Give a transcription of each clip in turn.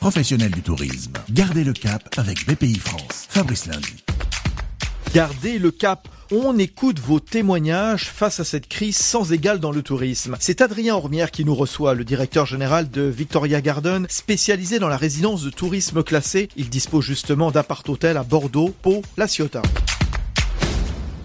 Professionnels du tourisme, gardez le cap avec BPI France. Fabrice Lundi. Gardez le cap. On écoute vos témoignages face à cette crise sans égale dans le tourisme. C'est Adrien Ormière qui nous reçoit, le directeur général de Victoria Garden, spécialisé dans la résidence de tourisme classé. Il dispose justement d'appart-hôtel à Bordeaux, Pau, La Ciotat.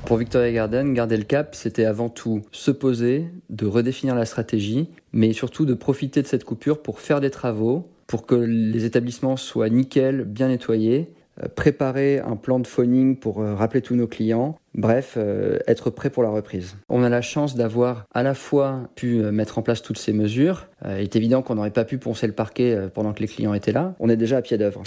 Pour Victoria Garden, garder le cap, c'était avant tout se poser, de redéfinir la stratégie, mais surtout de profiter de cette coupure pour faire des travaux, pour que les établissements soient nickel, bien nettoyés, euh, préparer un plan de phoning pour euh, rappeler tous nos clients, bref, euh, être prêt pour la reprise. On a la chance d'avoir à la fois pu mettre en place toutes ces mesures. il est évident qu'on n'aurait pas pu poncer le parquet pendant que les clients étaient là. On est déjà à pied d'œuvre.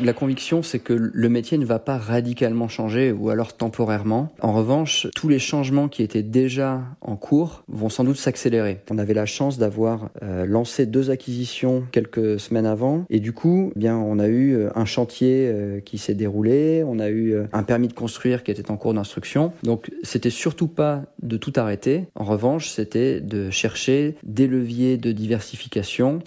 La conviction, c'est que le métier ne va pas radicalement changer ou alors temporairement. En revanche, tous les changements qui étaient déjà en cours vont sans doute s'accélérer. On avait la chance d'avoir euh, lancé deux acquisitions quelques semaines avant et du coup, eh bien, on a eu euh, un chantier euh, qui s'est déroulé, on a eu un permis de construire qui était en cours d'instruction. Donc, c'était surtout pas de tout arrêter. En revanche, c'était de chercher des leviers de diversification.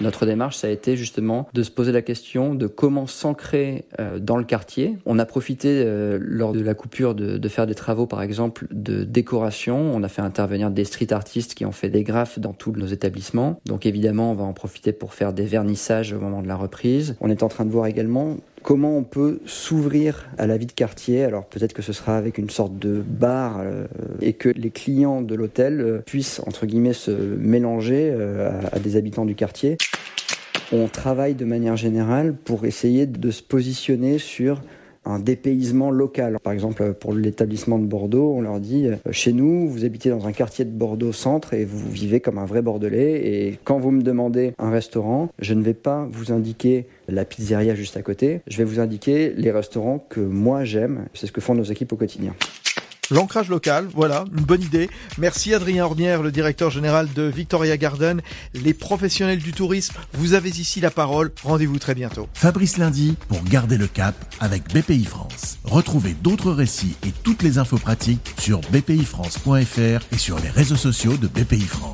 Notre démarche, ça a été justement de se poser la question de comment s'ancrer euh, dans le quartier. On a profité euh, lors de la coupure de, de, faire des travaux, par exemple, de décoration. On a fait intervenir des street artistes qui ont fait des graphes dans tous nos établissements. Donc évidemment, on va en profiter pour faire des vernissages au moment de la reprise. On est en train de voir également comment on peut s'ouvrir à la vie de quartier. Alors peut-être que ce sera avec une sorte de bar euh, et que les clients de l'hôtel euh, puissent entre guillemets se mélanger euh, à, à des habitants du quartier. On travaille de manière générale pour essayer de se positionner sur un dépaysement local. Par exemple, pour l'établissement de Bordeaux, on leur dit euh, chez nous, vous habitez dans un quartier de Bordeaux centre et vous vivez comme un vrai Bordelais. Et quand vous me demandez un restaurant, je ne vais pas vous indiquer la pizzeria juste à côté. Je vais vous indiquer les restaurants que moi j'aime. C'est ce que font nos équipes au quotidien. L'ancrage local, voilà, une bonne idée. Merci Adrien Ormière, le directeur général de Victoria Garden. Les professionnels du tourisme, vous avez ici la parole. Rendez-vous très bientôt. Fabrice Lundi pour garder le cap avec BPI France. Retrouvez d'autres récits et toutes les infos pratiques sur bpifrance.fr et sur les réseaux sociaux de BPI France.